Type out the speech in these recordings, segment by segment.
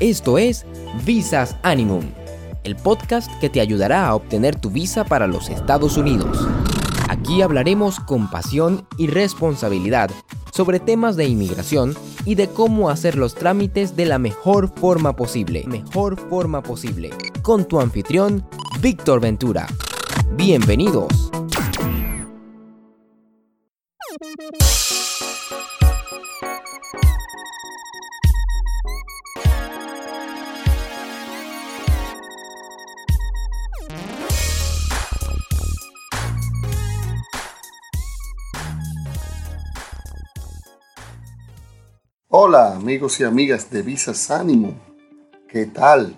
Esto es Visas Animum, el podcast que te ayudará a obtener tu visa para los Estados Unidos. Aquí hablaremos con pasión y responsabilidad sobre temas de inmigración y de cómo hacer los trámites de la mejor forma posible. Mejor forma posible. Con tu anfitrión, Víctor Ventura. Bienvenidos. Hola amigos y amigas de Visas Ánimo, ¿qué tal?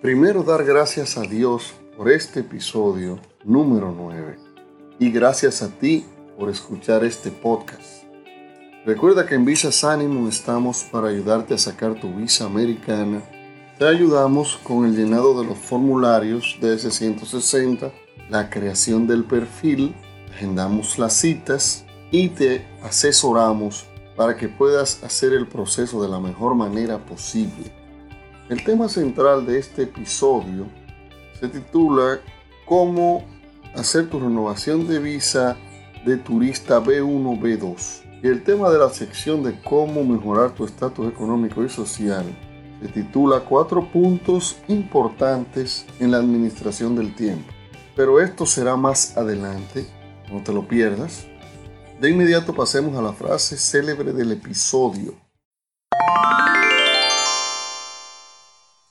Primero dar gracias a Dios por este episodio número 9 y gracias a ti por escuchar este podcast. Recuerda que en Visas Ánimo estamos para ayudarte a sacar tu visa americana. Te ayudamos con el llenado de los formularios de S160, la creación del perfil, agendamos las citas y te asesoramos para que puedas hacer el proceso de la mejor manera posible. El tema central de este episodio se titula Cómo hacer tu renovación de visa de turista B1, B2. Y el tema de la sección de cómo mejorar tu estatus económico y social se titula Cuatro puntos importantes en la administración del tiempo. Pero esto será más adelante, no te lo pierdas. De inmediato pasemos a la frase célebre del episodio.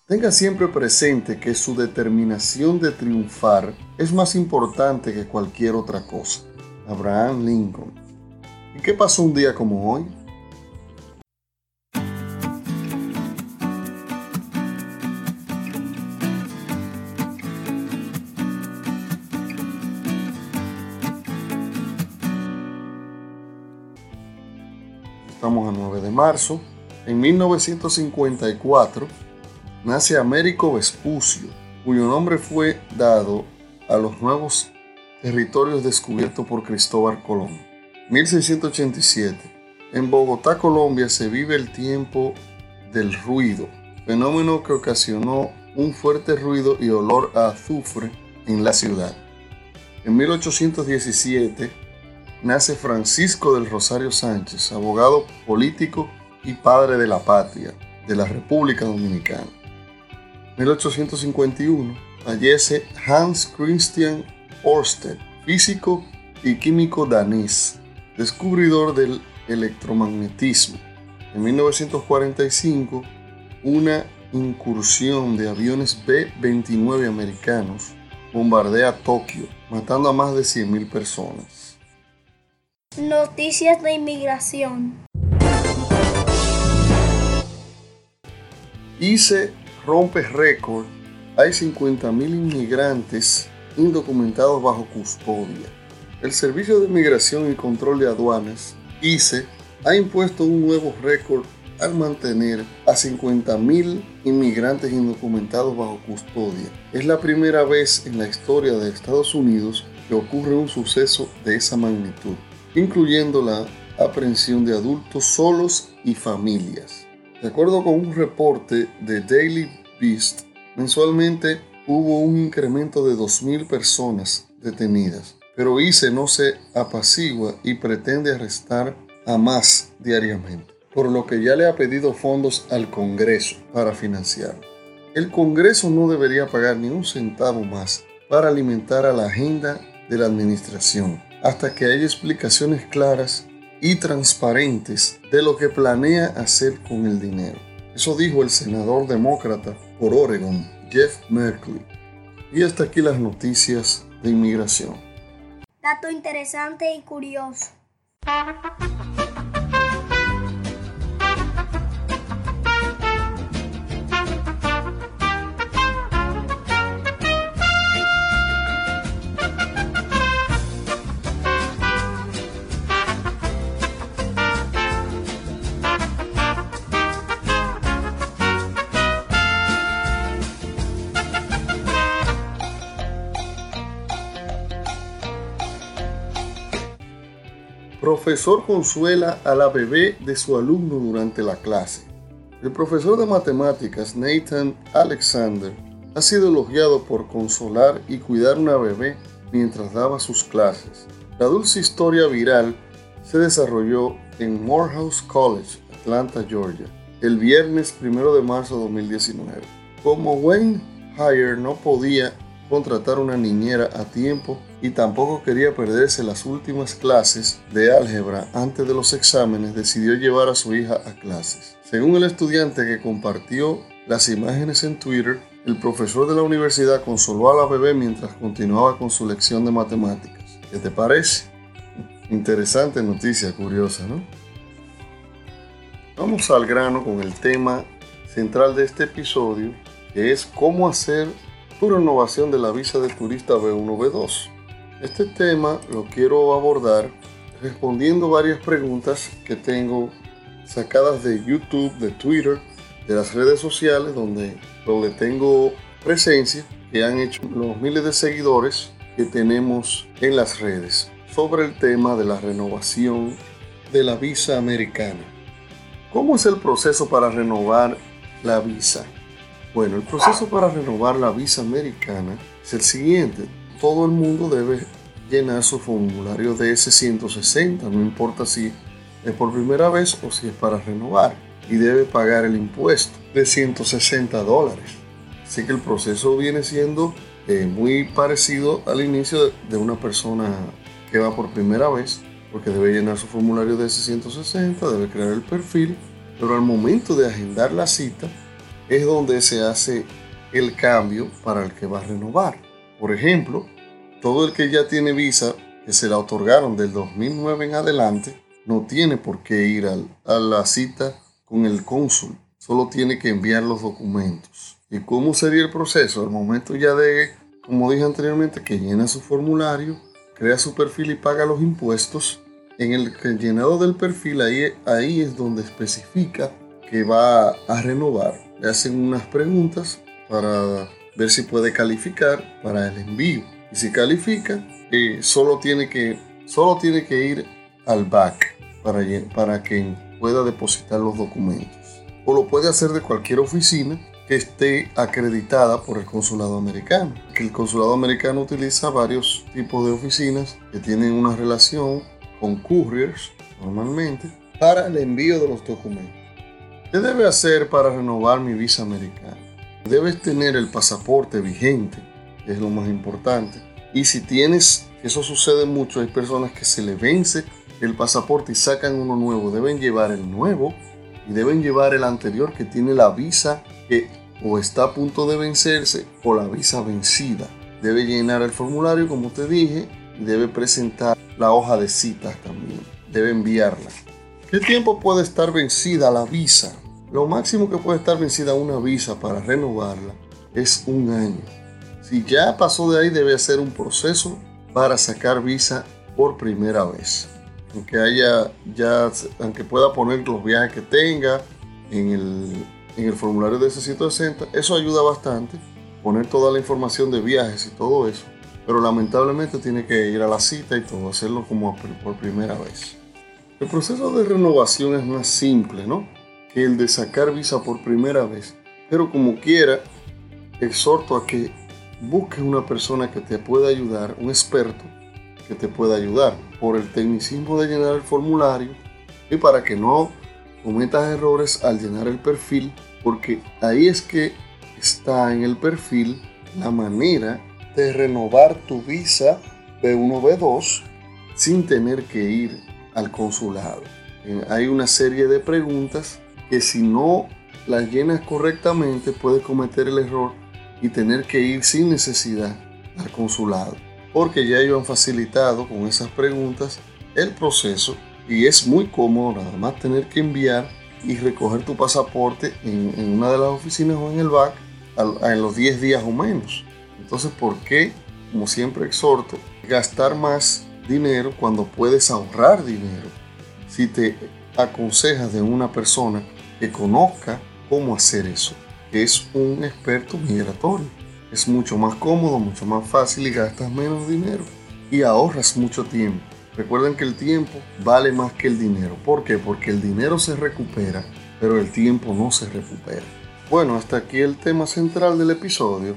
Tenga siempre presente que su determinación de triunfar es más importante que cualquier otra cosa. Abraham Lincoln. ¿Y qué pasó un día como hoy? Marzo, en 1954 nace Américo Vespucio, cuyo nombre fue dado a los nuevos territorios descubiertos por Cristóbal Colón. 1687. En Bogotá, Colombia, se vive el tiempo del ruido, fenómeno que ocasionó un fuerte ruido y olor a azufre en la ciudad. En 1817, nace Francisco del Rosario Sánchez, abogado político y padre de la patria de la República Dominicana. 1851 fallece Hans Christian Ørsted, físico y químico danés, descubridor del electromagnetismo. En 1945, una incursión de aviones B-29 americanos bombardea Tokio, matando a más de 100.000 personas. Noticias de inmigración. ICE rompe récord. Hay 50.000 inmigrantes indocumentados bajo custodia. El Servicio de Inmigración y Control de Aduanas, ICE, ha impuesto un nuevo récord al mantener a 50.000 inmigrantes indocumentados bajo custodia. Es la primera vez en la historia de Estados Unidos que ocurre un suceso de esa magnitud incluyendo la aprehensión de adultos solos y familias. De acuerdo con un reporte de Daily Beast, mensualmente hubo un incremento de 2.000 personas detenidas, pero ICE no se apacigua y pretende arrestar a más diariamente, por lo que ya le ha pedido fondos al Congreso para financiarlo. El Congreso no debería pagar ni un centavo más para alimentar a la agenda de la administración hasta que haya explicaciones claras y transparentes de lo que planea hacer con el dinero. Eso dijo el senador demócrata por Oregon, Jeff Merkley. Y hasta aquí las noticias de inmigración. Dato interesante y curioso. Profesor consuela a la bebé de su alumno durante la clase. El profesor de matemáticas Nathan Alexander ha sido elogiado por consolar y cuidar una bebé mientras daba sus clases. La dulce historia viral se desarrolló en Morehouse College, Atlanta, Georgia, el viernes 1 de marzo de 2019. Como Wayne Hire no podía contratar una niñera a tiempo y tampoco quería perderse las últimas clases de álgebra antes de los exámenes, decidió llevar a su hija a clases. Según el estudiante que compartió las imágenes en Twitter, el profesor de la universidad consoló a la bebé mientras continuaba con su lección de matemáticas. ¿Qué te parece? Interesante noticia, curiosa, ¿no? Vamos al grano con el tema central de este episodio, que es cómo hacer tu renovación de la visa de turista B1, B2. Este tema lo quiero abordar respondiendo varias preguntas que tengo sacadas de YouTube, de Twitter, de las redes sociales donde, donde tengo presencia, que han hecho los miles de seguidores que tenemos en las redes sobre el tema de la renovación de la visa americana. ¿Cómo es el proceso para renovar la visa? Bueno, el proceso para renovar la visa americana es el siguiente. Todo el mundo debe llenar su formulario de S-160, no importa si es por primera vez o si es para renovar, y debe pagar el impuesto de 160 dólares. Así que el proceso viene siendo eh, muy parecido al inicio de una persona que va por primera vez, porque debe llenar su formulario de S-160, debe crear el perfil, pero al momento de agendar la cita, es donde se hace el cambio para el que va a renovar. Por ejemplo, todo el que ya tiene visa que se la otorgaron del 2009 en adelante, no tiene por qué ir a la cita con el cónsul, solo tiene que enviar los documentos. ¿Y cómo sería el proceso? Al momento ya de, como dije anteriormente, que llena su formulario, crea su perfil y paga los impuestos, en el llenado del perfil ahí, ahí es donde especifica va a renovar le hacen unas preguntas para ver si puede calificar para el envío. Y si califica, eh, solo, tiene que, solo tiene que ir al back para, para que pueda depositar los documentos. O lo puede hacer de cualquier oficina que esté acreditada por el consulado americano. Que el consulado americano utiliza varios tipos de oficinas que tienen una relación con couriers normalmente para el envío de los documentos. ¿Qué debe hacer para renovar mi visa americana? Debes tener el pasaporte vigente, es lo más importante. Y si tienes, eso sucede mucho, hay personas que se le vence el pasaporte y sacan uno nuevo, deben llevar el nuevo y deben llevar el anterior que tiene la visa que o está a punto de vencerse o la visa vencida. Debe llenar el formulario como te dije y debe presentar la hoja de citas también. Debe enviarla. ¿Qué tiempo puede estar vencida la visa? Lo máximo que puede estar vencida una visa para renovarla es un año. Si ya pasó de ahí debe hacer un proceso para sacar visa por primera vez. Aunque haya ya, aunque pueda poner los viajes que tenga en el, en el formulario de ese 160, eso ayuda bastante. Poner toda la información de viajes y todo eso. Pero lamentablemente tiene que ir a la cita y todo, hacerlo como por primera vez. El proceso de renovación es más simple, ¿no? El de sacar visa por primera vez. Pero como quiera, exhorto a que busques una persona que te pueda ayudar, un experto que te pueda ayudar por el tecnicismo de llenar el formulario y para que no cometas errores al llenar el perfil, porque ahí es que está en el perfil la manera de renovar tu visa B1, B2 sin tener que ir al consulado. Hay una serie de preguntas que si no las llenas correctamente puedes cometer el error y tener que ir sin necesidad al consulado. Porque ya ellos han facilitado con esas preguntas el proceso y es muy cómodo nada más tener que enviar y recoger tu pasaporte en, una de las oficinas o en el BAC en los 10 días o menos. Entonces, ¿por qué? Como siempre exhorto, gastar más dinero cuando puedes ahorrar dinero. Si te aconsejas de una persona que conozca cómo hacer eso, es un experto migratorio. Es mucho más cómodo, mucho más fácil y gastas menos dinero y ahorras mucho tiempo. Recuerden que el tiempo vale más que el dinero. ¿Por qué? Porque el dinero se recupera pero el tiempo no se recupera. Bueno, hasta aquí el tema central del episodio.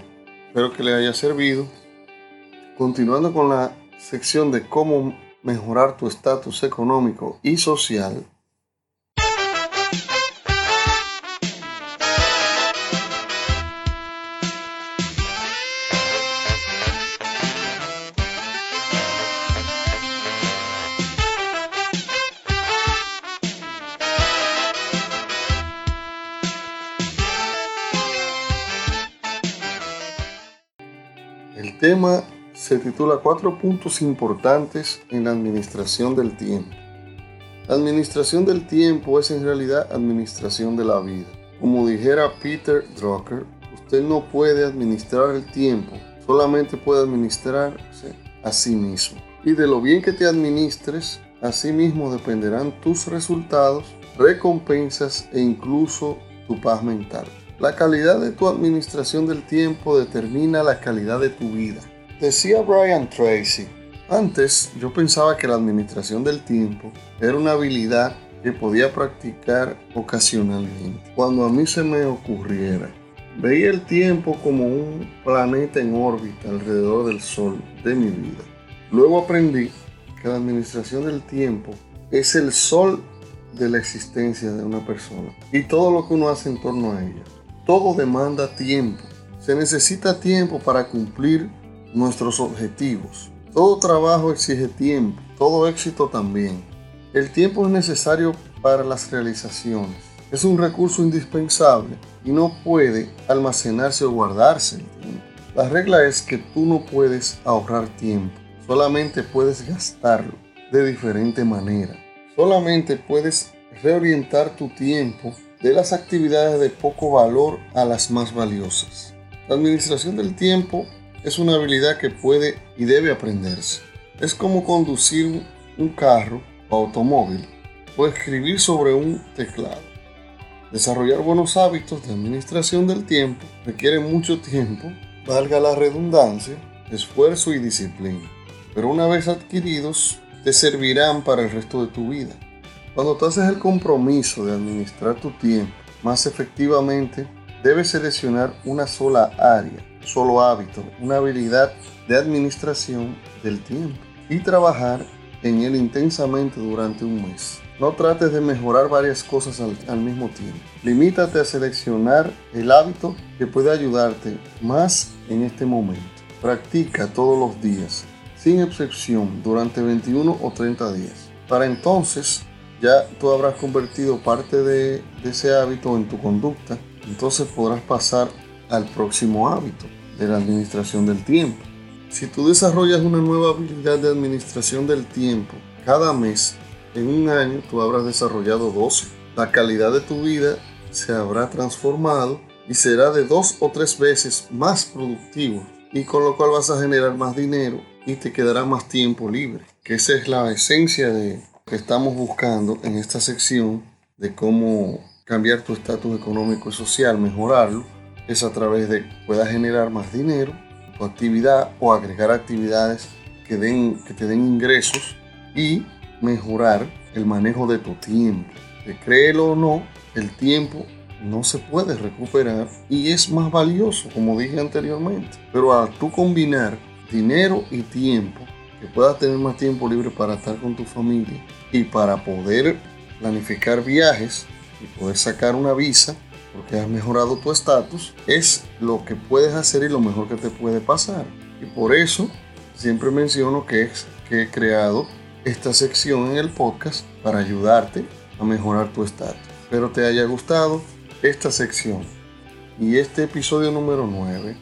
Espero que le haya servido. Continuando con la sección de cómo mejorar tu estatus económico y social, se titula Cuatro puntos importantes en la administración del tiempo. La administración del tiempo es en realidad administración de la vida. Como dijera Peter Drucker, usted no puede administrar el tiempo, solamente puede administrarse a sí mismo. Y de lo bien que te administres, así mismo dependerán tus resultados, recompensas e incluso tu paz mental. La calidad de tu administración del tiempo determina la calidad de tu vida. Decía Brian Tracy, antes yo pensaba que la administración del tiempo era una habilidad que podía practicar ocasionalmente, cuando a mí se me ocurriera. Veía el tiempo como un planeta en órbita alrededor del Sol de mi vida. Luego aprendí que la administración del tiempo es el sol de la existencia de una persona y todo lo que uno hace en torno a ella. Todo demanda tiempo. Se necesita tiempo para cumplir nuestros objetivos. Todo trabajo exige tiempo, todo éxito también. El tiempo es necesario para las realizaciones. Es un recurso indispensable y no puede almacenarse o guardarse. La regla es que tú no puedes ahorrar tiempo, solamente puedes gastarlo de diferente manera. Solamente puedes reorientar tu tiempo de las actividades de poco valor a las más valiosas. La administración del tiempo es una habilidad que puede y debe aprenderse. Es como conducir un carro o automóvil o escribir sobre un teclado. Desarrollar buenos hábitos de administración del tiempo requiere mucho tiempo, valga la redundancia, esfuerzo y disciplina. Pero una vez adquiridos, te servirán para el resto de tu vida. Cuando tú haces el compromiso de administrar tu tiempo más efectivamente, debes seleccionar una sola área, solo hábito, una habilidad de administración del tiempo y trabajar en él intensamente durante un mes. No trates de mejorar varias cosas al, mismo tiempo. Limítate a seleccionar el hábito que puede ayudarte más en este momento. Practica todos los días, sin excepción, durante 21 o 30 días. Para entonces ya tú habrás convertido parte de, de, ese hábito en tu conducta, entonces podrás pasar al próximo hábito de la administración del tiempo. Si tú desarrollas una nueva habilidad de administración del tiempo cada mes, en un año tú habrás desarrollado 12. La calidad de tu vida se habrá transformado y será de dos o tres veces más productivo y con lo cual vas a generar más dinero y te quedará más tiempo libre, que esa es la esencia de, que estamos buscando en esta sección de cómo cambiar tu estatus económico y social, mejorarlo, es a través de que puedas generar más dinero, tu actividad o agregar actividades que, den, que te den ingresos y mejorar el manejo de tu tiempo. Que créelo o no, el tiempo no se puede recuperar y es más valioso, como dije anteriormente. Pero al tú combinar dinero y tiempo, que puedas tener más tiempo libre para estar con tu familia y para poder planificar viajes y poder sacar una visa porque has mejorado tu estatus, es lo que puedes hacer y lo mejor que te puede pasar. Y por eso siempre menciono que, es, que he creado esta sección en el podcast para ayudarte a mejorar tu estatus. Espero te haya gustado esta sección y este episodio número 9.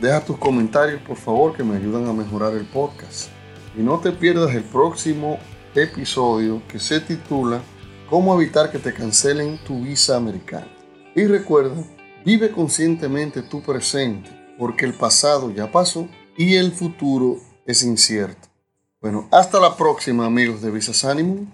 Deja tus comentarios por favor que me ayudan a mejorar el podcast. Y no te pierdas el próximo episodio que se titula Cómo evitar que te cancelen tu visa americana. Y recuerda, vive conscientemente tu presente, porque el pasado ya pasó y el futuro es incierto. Bueno, hasta la próxima amigos de Visas Animum.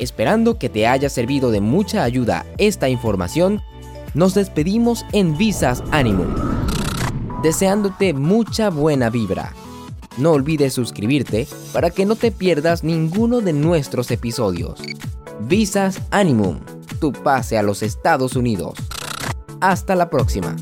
Esperando que te haya servido de mucha ayuda esta información, nos despedimos en Visas Animum, deseándote mucha buena vibra. No olvides suscribirte para que no te pierdas ninguno de nuestros episodios. Visas Animum, tu pase a los Estados Unidos. Hasta la próxima.